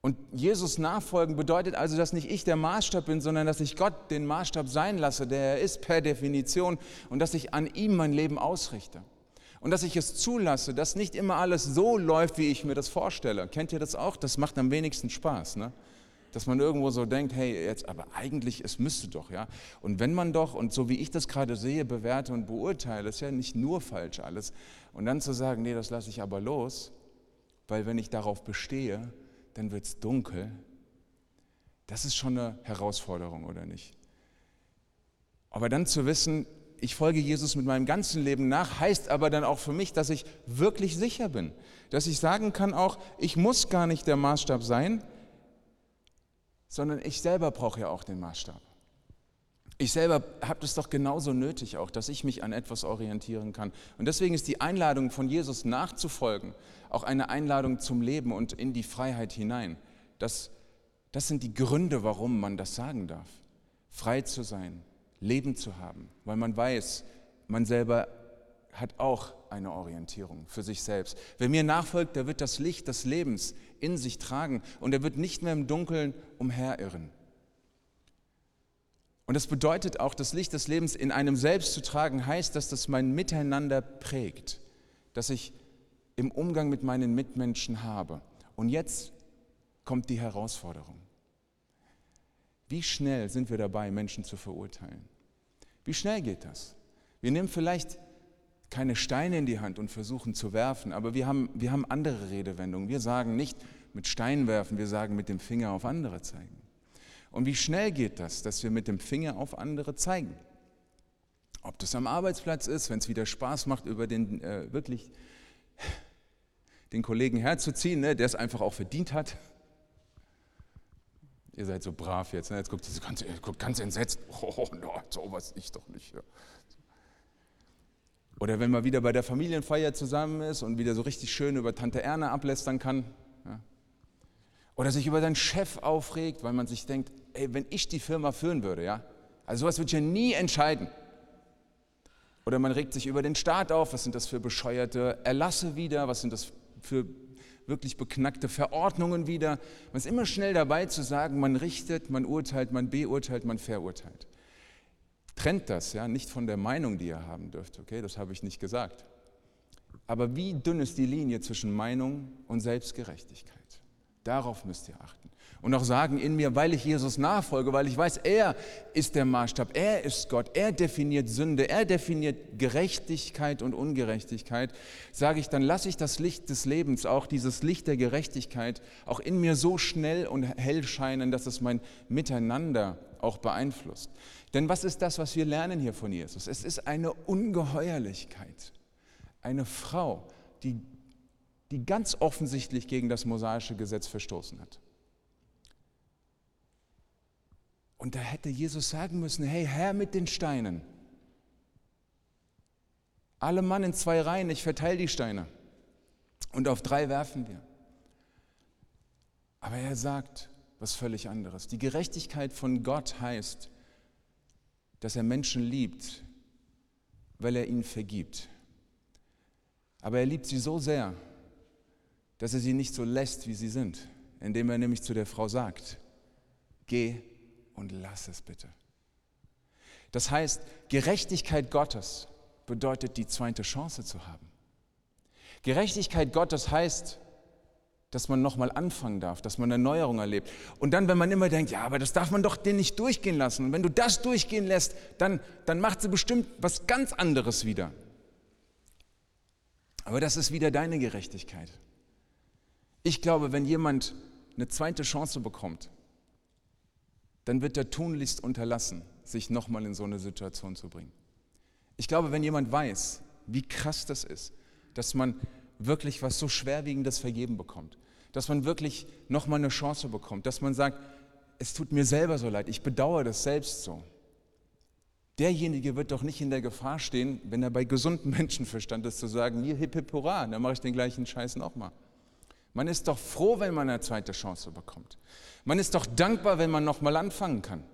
Und Jesus nachfolgen bedeutet also, dass nicht ich der Maßstab bin, sondern dass ich Gott den Maßstab sein lasse, der er ist per Definition, und dass ich an ihm mein Leben ausrichte. Und dass ich es zulasse, dass nicht immer alles so läuft, wie ich mir das vorstelle. Kennt ihr das auch? Das macht am wenigsten Spaß. Ne? Dass man irgendwo so denkt, hey, jetzt, aber eigentlich, es müsste doch, ja. Und wenn man doch, und so wie ich das gerade sehe, bewerte und beurteile, ist ja nicht nur falsch alles. Und dann zu sagen, nee, das lasse ich aber los, weil wenn ich darauf bestehe, dann wird es dunkel. Das ist schon eine Herausforderung, oder nicht? Aber dann zu wissen, ich folge Jesus mit meinem ganzen Leben nach, heißt aber dann auch für mich, dass ich wirklich sicher bin. Dass ich sagen kann auch, ich muss gar nicht der Maßstab sein, sondern ich selber brauche ja auch den Maßstab. Ich selber habe das doch genauso nötig auch, dass ich mich an etwas orientieren kann. Und deswegen ist die Einladung von Jesus nachzufolgen auch eine Einladung zum Leben und in die Freiheit hinein. Das, das sind die Gründe, warum man das sagen darf. Frei zu sein, Leben zu haben, weil man weiß, man selber hat auch eine Orientierung für sich selbst. Wer mir nachfolgt, der wird das Licht des Lebens in sich tragen und er wird nicht mehr im Dunkeln umherirren. Und das bedeutet auch, das Licht des Lebens in einem selbst zu tragen, heißt, dass das mein Miteinander prägt, dass ich im Umgang mit meinen Mitmenschen habe. Und jetzt kommt die Herausforderung. Wie schnell sind wir dabei, Menschen zu verurteilen? Wie schnell geht das? Wir nehmen vielleicht keine Steine in die Hand und versuchen zu werfen, aber wir haben, wir haben andere Redewendungen. Wir sagen nicht mit Stein werfen, wir sagen mit dem Finger auf andere zeigen. Und wie schnell geht das, dass wir mit dem Finger auf andere zeigen? Ob das am Arbeitsplatz ist, wenn es wieder Spaß macht, über den äh, wirklich den Kollegen herzuziehen, ne, der es einfach auch verdient hat. Ihr seid so brav jetzt, ne? jetzt guckt, ganz, guckt ganz entsetzt. Oh, no, sowas ich doch nicht. Ja. Oder wenn man wieder bei der Familienfeier zusammen ist und wieder so richtig schön über Tante Erna ablästern kann. Ja. Oder sich über seinen Chef aufregt, weil man sich denkt, ey, wenn ich die Firma führen würde, ja, also sowas würde ich ja nie entscheiden. Oder man regt sich über den Staat auf, was sind das für bescheuerte Erlasse wieder, was sind das für wirklich beknackte Verordnungen wieder. Man ist immer schnell dabei zu sagen, man richtet, man urteilt, man beurteilt, man verurteilt. Trennt das, ja, nicht von der Meinung, die ihr haben dürft, okay, das habe ich nicht gesagt. Aber wie dünn ist die Linie zwischen Meinung und Selbstgerechtigkeit? Darauf müsst ihr achten und auch sagen in mir, weil ich Jesus nachfolge, weil ich weiß, er ist der Maßstab, er ist Gott, er definiert Sünde, er definiert Gerechtigkeit und Ungerechtigkeit, sage ich, dann lasse ich das Licht des Lebens, auch dieses Licht der Gerechtigkeit, auch in mir so schnell und hell scheinen, dass es mein Miteinander auch beeinflusst. Denn was ist das, was wir lernen hier von Jesus? Es ist eine Ungeheuerlichkeit. Eine Frau, die, die ganz offensichtlich gegen das mosaische Gesetz verstoßen hat. Und da hätte Jesus sagen müssen, hey Herr mit den Steinen. Alle Mann in zwei Reihen, ich verteile die Steine. Und auf drei werfen wir. Aber er sagt was völlig anderes. Die Gerechtigkeit von Gott heißt, dass er Menschen liebt, weil er ihnen vergibt. Aber er liebt sie so sehr, dass er sie nicht so lässt, wie sie sind, indem er nämlich zu der Frau sagt, geh und lass es bitte. Das heißt, Gerechtigkeit Gottes bedeutet, die zweite Chance zu haben. Gerechtigkeit Gottes heißt, dass man nochmal anfangen darf, dass man eine Neuerung erlebt. Und dann, wenn man immer denkt, ja, aber das darf man doch den nicht durchgehen lassen. Und wenn du das durchgehen lässt, dann, dann macht sie bestimmt was ganz anderes wieder. Aber das ist wieder deine Gerechtigkeit. Ich glaube, wenn jemand eine zweite Chance bekommt, dann wird er tunlichst unterlassen, sich nochmal in so eine Situation zu bringen. Ich glaube, wenn jemand weiß, wie krass das ist, dass man wirklich was so Schwerwiegendes vergeben bekommt, dass man wirklich nochmal eine Chance bekommt, dass man sagt, es tut mir selber so leid, ich bedauere das selbst so. Derjenige wird doch nicht in der Gefahr stehen, wenn er bei gesundem Menschenverstand ist, zu sagen, hier hip hip hurra, dann mache ich den gleichen Scheiß nochmal. Man ist doch froh, wenn man eine zweite Chance bekommt. Man ist doch dankbar, wenn man nochmal anfangen kann.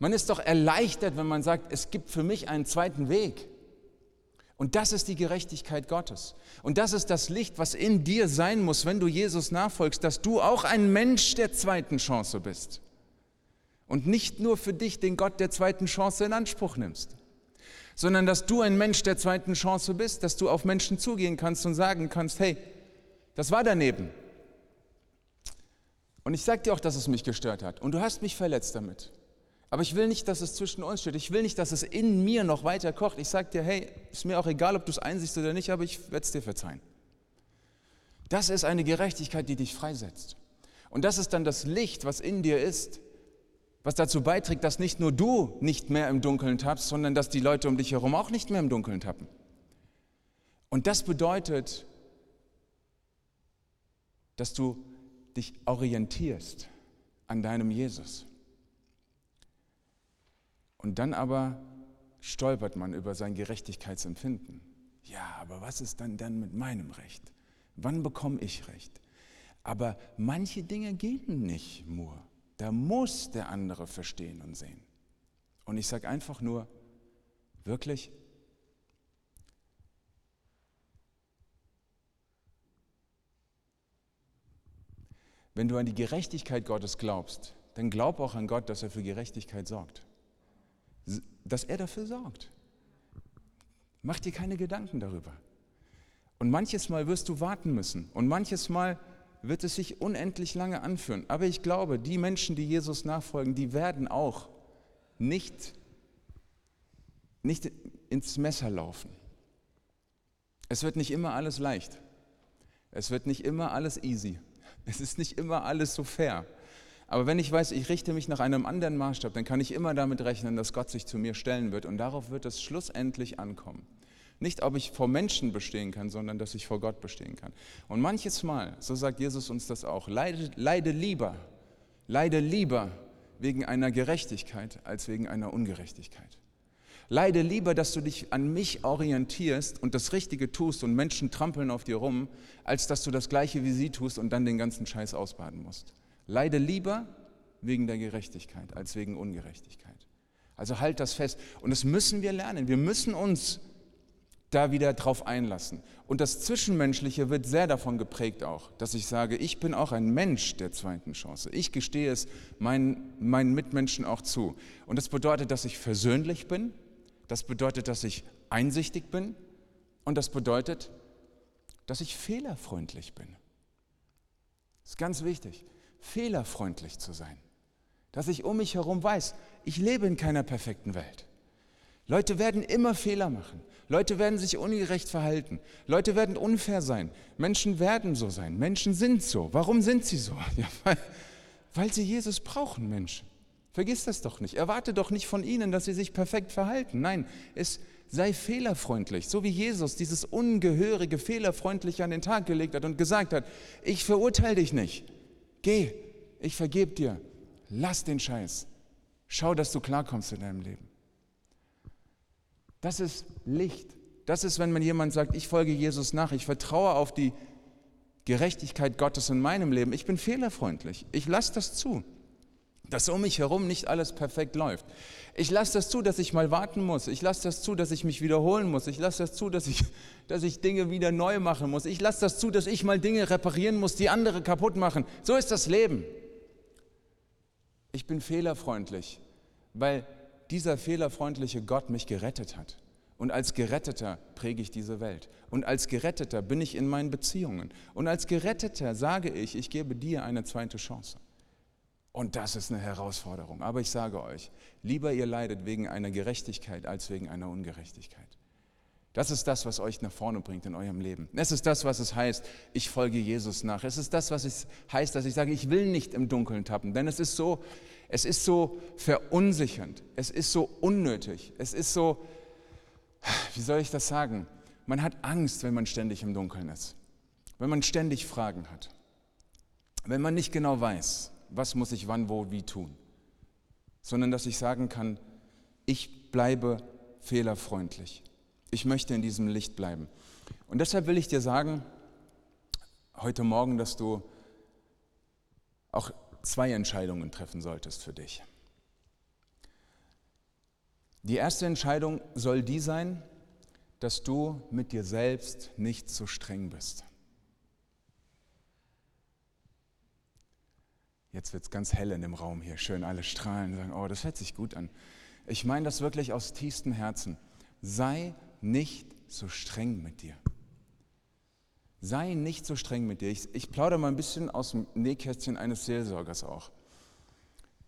Man ist doch erleichtert, wenn man sagt, es gibt für mich einen zweiten Weg. Und das ist die Gerechtigkeit Gottes. Und das ist das Licht, was in dir sein muss, wenn du Jesus nachfolgst, dass du auch ein Mensch der zweiten Chance bist. Und nicht nur für dich den Gott der zweiten Chance in Anspruch nimmst, sondern dass du ein Mensch der zweiten Chance bist, dass du auf Menschen zugehen kannst und sagen kannst, hey, das war daneben, und ich sage dir auch, dass es mich gestört hat. Und du hast mich verletzt damit. Aber ich will nicht, dass es zwischen uns steht. Ich will nicht, dass es in mir noch weiter kocht. Ich sage dir, hey, ist mir auch egal, ob du es einsiehst oder nicht, aber ich werde es dir verzeihen. Das ist eine Gerechtigkeit, die dich freisetzt. Und das ist dann das Licht, was in dir ist, was dazu beiträgt, dass nicht nur du nicht mehr im Dunkeln tappst, sondern dass die Leute um dich herum auch nicht mehr im Dunkeln tappen. Und das bedeutet, dass du dich orientierst an deinem Jesus. Und dann aber stolpert man über sein Gerechtigkeitsempfinden. Ja, aber was ist dann dann mit meinem Recht? Wann bekomme ich Recht? Aber manche Dinge gehen nicht nur. Da muss der andere verstehen und sehen. Und ich sage einfach nur, wirklich, Wenn du an die Gerechtigkeit Gottes glaubst, dann glaub auch an Gott, dass er für Gerechtigkeit sorgt. Dass er dafür sorgt. Mach dir keine Gedanken darüber. Und manches Mal wirst du warten müssen. Und manches Mal wird es sich unendlich lange anführen. Aber ich glaube, die Menschen, die Jesus nachfolgen, die werden auch nicht, nicht ins Messer laufen. Es wird nicht immer alles leicht. Es wird nicht immer alles easy. Es ist nicht immer alles so fair. Aber wenn ich weiß, ich richte mich nach einem anderen Maßstab, dann kann ich immer damit rechnen, dass Gott sich zu mir stellen wird. Und darauf wird es schlussendlich ankommen. Nicht, ob ich vor Menschen bestehen kann, sondern dass ich vor Gott bestehen kann. Und manches Mal, so sagt Jesus uns das auch, leide, leide lieber, leide lieber wegen einer Gerechtigkeit als wegen einer Ungerechtigkeit. Leide lieber, dass du dich an mich orientierst und das Richtige tust und Menschen trampeln auf dir rum, als dass du das Gleiche wie sie tust und dann den ganzen Scheiß ausbaden musst. Leide lieber wegen der Gerechtigkeit als wegen Ungerechtigkeit. Also halt das fest. Und das müssen wir lernen. Wir müssen uns da wieder drauf einlassen. Und das Zwischenmenschliche wird sehr davon geprägt auch, dass ich sage, ich bin auch ein Mensch der zweiten Chance. Ich gestehe es meinen, meinen Mitmenschen auch zu. Und das bedeutet, dass ich versöhnlich bin, das bedeutet, dass ich einsichtig bin und das bedeutet, dass ich fehlerfreundlich bin. Das ist ganz wichtig, fehlerfreundlich zu sein. Dass ich um mich herum weiß, ich lebe in keiner perfekten Welt. Leute werden immer Fehler machen. Leute werden sich ungerecht verhalten. Leute werden unfair sein. Menschen werden so sein. Menschen sind so. Warum sind sie so? Ja, weil, weil sie Jesus brauchen, Mensch. Vergiss das doch nicht. Erwarte doch nicht von ihnen, dass sie sich perfekt verhalten. Nein, es sei fehlerfreundlich, so wie Jesus dieses ungehörige fehlerfreundlich an den Tag gelegt hat und gesagt hat, ich verurteile dich nicht. Geh, ich vergebe dir. Lass den Scheiß. Schau, dass du klarkommst in deinem Leben. Das ist Licht. Das ist, wenn man jemand sagt, ich folge Jesus nach, ich vertraue auf die Gerechtigkeit Gottes in meinem Leben. Ich bin fehlerfreundlich. Ich lasse das zu dass um mich herum nicht alles perfekt läuft. Ich lasse das zu, dass ich mal warten muss. Ich lasse das zu, dass ich mich wiederholen muss. Ich lasse das zu, dass ich, dass ich Dinge wieder neu machen muss. Ich lasse das zu, dass ich mal Dinge reparieren muss, die andere kaputt machen. So ist das Leben. Ich bin fehlerfreundlich, weil dieser fehlerfreundliche Gott mich gerettet hat. Und als Geretteter präge ich diese Welt. Und als Geretteter bin ich in meinen Beziehungen. Und als Geretteter sage ich, ich gebe dir eine zweite Chance. Und das ist eine Herausforderung. Aber ich sage euch, lieber ihr leidet wegen einer Gerechtigkeit als wegen einer Ungerechtigkeit. Das ist das, was euch nach vorne bringt in eurem Leben. Es ist das, was es heißt, ich folge Jesus nach. Es ist das, was es heißt, dass ich sage, ich will nicht im Dunkeln tappen. Denn es ist so, es ist so verunsichernd. Es ist so unnötig. Es ist so, wie soll ich das sagen? Man hat Angst, wenn man ständig im Dunkeln ist. Wenn man ständig Fragen hat. Wenn man nicht genau weiß was muss ich wann, wo, wie tun, sondern dass ich sagen kann, ich bleibe fehlerfreundlich. Ich möchte in diesem Licht bleiben. Und deshalb will ich dir sagen, heute Morgen, dass du auch zwei Entscheidungen treffen solltest für dich. Die erste Entscheidung soll die sein, dass du mit dir selbst nicht so streng bist. Jetzt wird es ganz hell in dem Raum hier, schön alle strahlen und sagen, oh, das hört sich gut an. Ich meine das wirklich aus tiefstem Herzen. Sei nicht so streng mit dir. Sei nicht so streng mit dir. Ich, ich plaudere mal ein bisschen aus dem Nähkästchen eines Seelsorgers auch.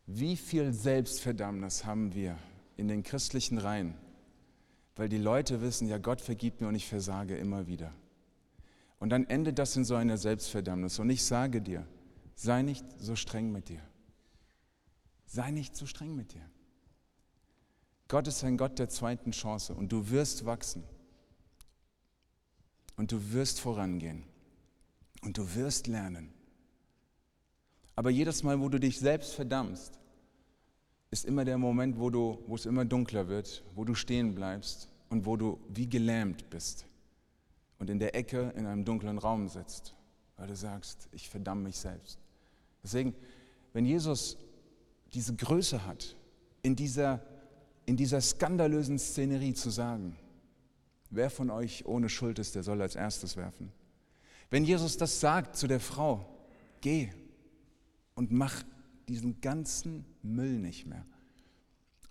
Wie viel Selbstverdammnis haben wir in den christlichen Reihen, weil die Leute wissen, ja, Gott vergibt mir und ich versage immer wieder. Und dann endet das in so einer Selbstverdammnis. Und ich sage dir, sei nicht so streng mit dir. Sei nicht so streng mit dir. Gott ist ein Gott der zweiten Chance und du wirst wachsen. Und du wirst vorangehen. Und du wirst lernen. Aber jedes Mal, wo du dich selbst verdammst, ist immer der Moment, wo, du, wo es immer dunkler wird, wo du stehen bleibst und wo du wie gelähmt bist und in der Ecke in einem dunklen Raum sitzt, weil du sagst, ich verdamme mich selbst. Deswegen, wenn Jesus diese Größe hat, in dieser, in dieser skandalösen Szenerie zu sagen, wer von euch ohne Schuld ist, der soll als erstes werfen. Wenn Jesus das sagt zu der Frau, geh und mach diesen ganzen Müll nicht mehr.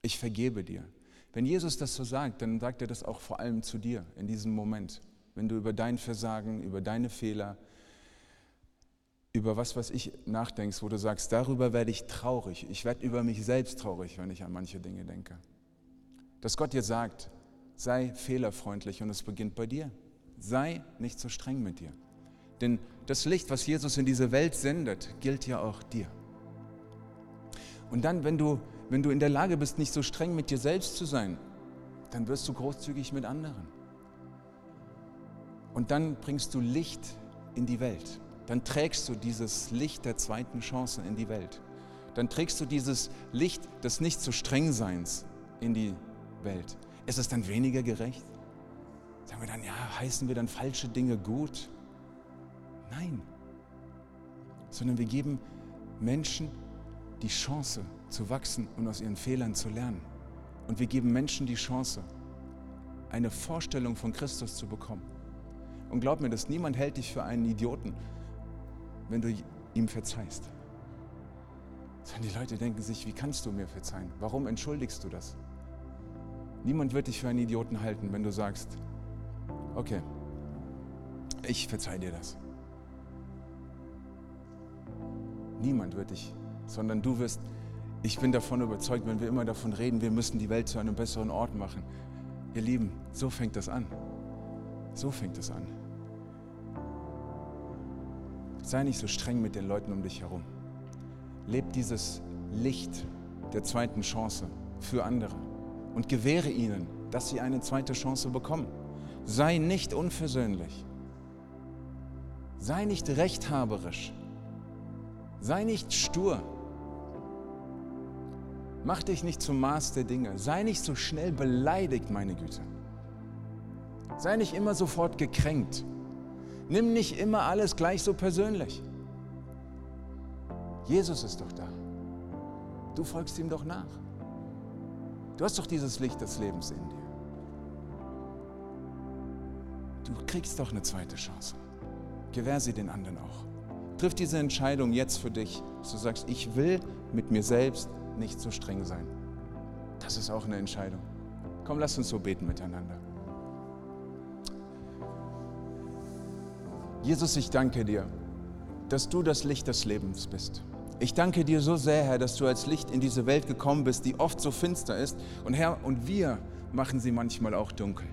Ich vergebe dir. Wenn Jesus das so sagt, dann sagt er das auch vor allem zu dir in diesem Moment. Wenn du über dein Versagen, über deine Fehler, über was, was ich nachdenkst, wo du sagst, darüber werde ich traurig. Ich werde über mich selbst traurig, wenn ich an manche Dinge denke. Dass Gott dir sagt, sei fehlerfreundlich und es beginnt bei dir. sei nicht so streng mit dir. Denn das Licht, was Jesus in diese Welt sendet, gilt ja auch dir. Und dann, wenn du, wenn du in der Lage bist, nicht so streng mit dir selbst zu sein, dann wirst du großzügig mit anderen. Und dann bringst du Licht in die Welt. Dann trägst du dieses Licht der zweiten Chance in die Welt. Dann trägst du dieses Licht des nicht so streng Seins in die Welt. Ist es dann weniger gerecht? Sagen wir dann, ja, heißen wir dann falsche Dinge gut? Nein. Sondern wir geben Menschen die Chance zu wachsen und aus ihren Fehlern zu lernen. Und wir geben Menschen die Chance, eine Vorstellung von Christus zu bekommen. Und glaub mir, dass niemand hält dich für einen Idioten, wenn du ihm verzeihst. Sondern die Leute denken sich, wie kannst du mir verzeihen? Warum entschuldigst du das? Niemand wird dich für einen Idioten halten, wenn du sagst, okay, ich verzeih dir das. Niemand wird dich, sondern du wirst, ich bin davon überzeugt, wenn wir immer davon reden, wir müssen die Welt zu einem besseren Ort machen. Ihr Lieben, so fängt das an. So fängt es an. Sei nicht so streng mit den Leuten um dich herum. Leb dieses Licht der zweiten Chance für andere und gewähre ihnen, dass sie eine zweite Chance bekommen. Sei nicht unversöhnlich. Sei nicht rechthaberisch. Sei nicht stur. Mach dich nicht zum Maß der Dinge. Sei nicht so schnell beleidigt, meine Güte. Sei nicht immer sofort gekränkt. Nimm nicht immer alles gleich so persönlich. Jesus ist doch da. Du folgst ihm doch nach. Du hast doch dieses Licht des Lebens in dir. Du kriegst doch eine zweite Chance. Gewähr sie den anderen auch. Triff diese Entscheidung jetzt für dich, dass du sagst, ich will mit mir selbst nicht so streng sein. Das ist auch eine Entscheidung. Komm, lass uns so beten miteinander. Jesus, ich danke dir, dass du das Licht des Lebens bist. Ich danke dir so sehr, Herr, dass du als Licht in diese Welt gekommen bist, die oft so finster ist. Und Herr, und wir machen sie manchmal auch dunkel.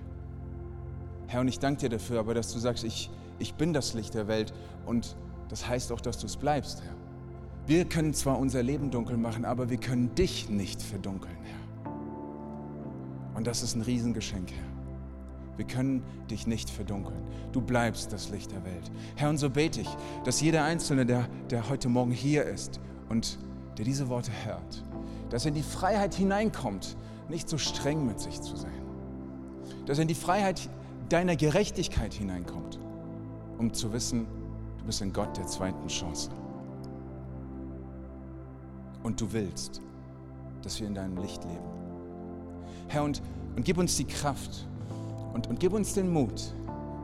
Herr, und ich danke dir dafür, aber dass du sagst, ich, ich bin das Licht der Welt und das heißt auch, dass du es bleibst, Herr. Wir können zwar unser Leben dunkel machen, aber wir können dich nicht verdunkeln, Herr. Und das ist ein Riesengeschenk, Herr. Wir können dich nicht verdunkeln. Du bleibst das Licht der Welt. Herr, und so bete ich, dass jeder Einzelne, der, der heute Morgen hier ist und der diese Worte hört, dass er in die Freiheit hineinkommt, nicht so streng mit sich zu sein. Dass er in die Freiheit deiner Gerechtigkeit hineinkommt, um zu wissen, du bist ein Gott der zweiten Chance. Und du willst, dass wir in deinem Licht leben. Herr, und, und gib uns die Kraft, und, und gib uns den Mut,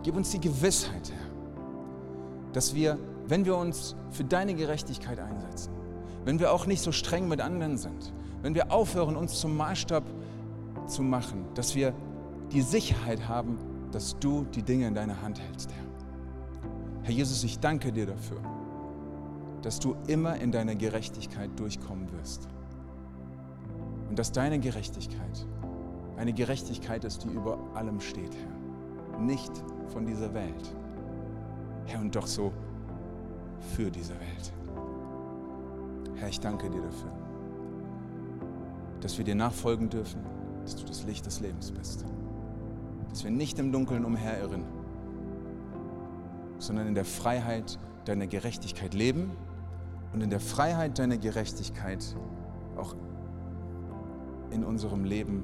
gib uns die Gewissheit, Herr, dass wir, wenn wir uns für deine Gerechtigkeit einsetzen, wenn wir auch nicht so streng mit anderen sind, wenn wir aufhören, uns zum Maßstab zu machen, dass wir die Sicherheit haben, dass du die Dinge in deiner Hand hältst, Herr. Herr Jesus, ich danke dir dafür, dass du immer in deiner Gerechtigkeit durchkommen wirst. Und dass deine Gerechtigkeit eine Gerechtigkeit ist, die über allem steht, Herr. Nicht von dieser Welt. Herr, und doch so für diese Welt. Herr, ich danke dir dafür, dass wir dir nachfolgen dürfen, dass du das Licht des Lebens bist. Dass wir nicht im Dunkeln umherirren, sondern in der Freiheit deiner Gerechtigkeit leben und in der Freiheit deiner Gerechtigkeit auch in unserem Leben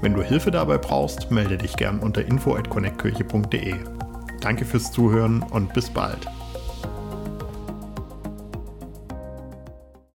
Wenn du Hilfe dabei brauchst, melde dich gern unter info@connectkirche.de. Danke fürs Zuhören und bis bald.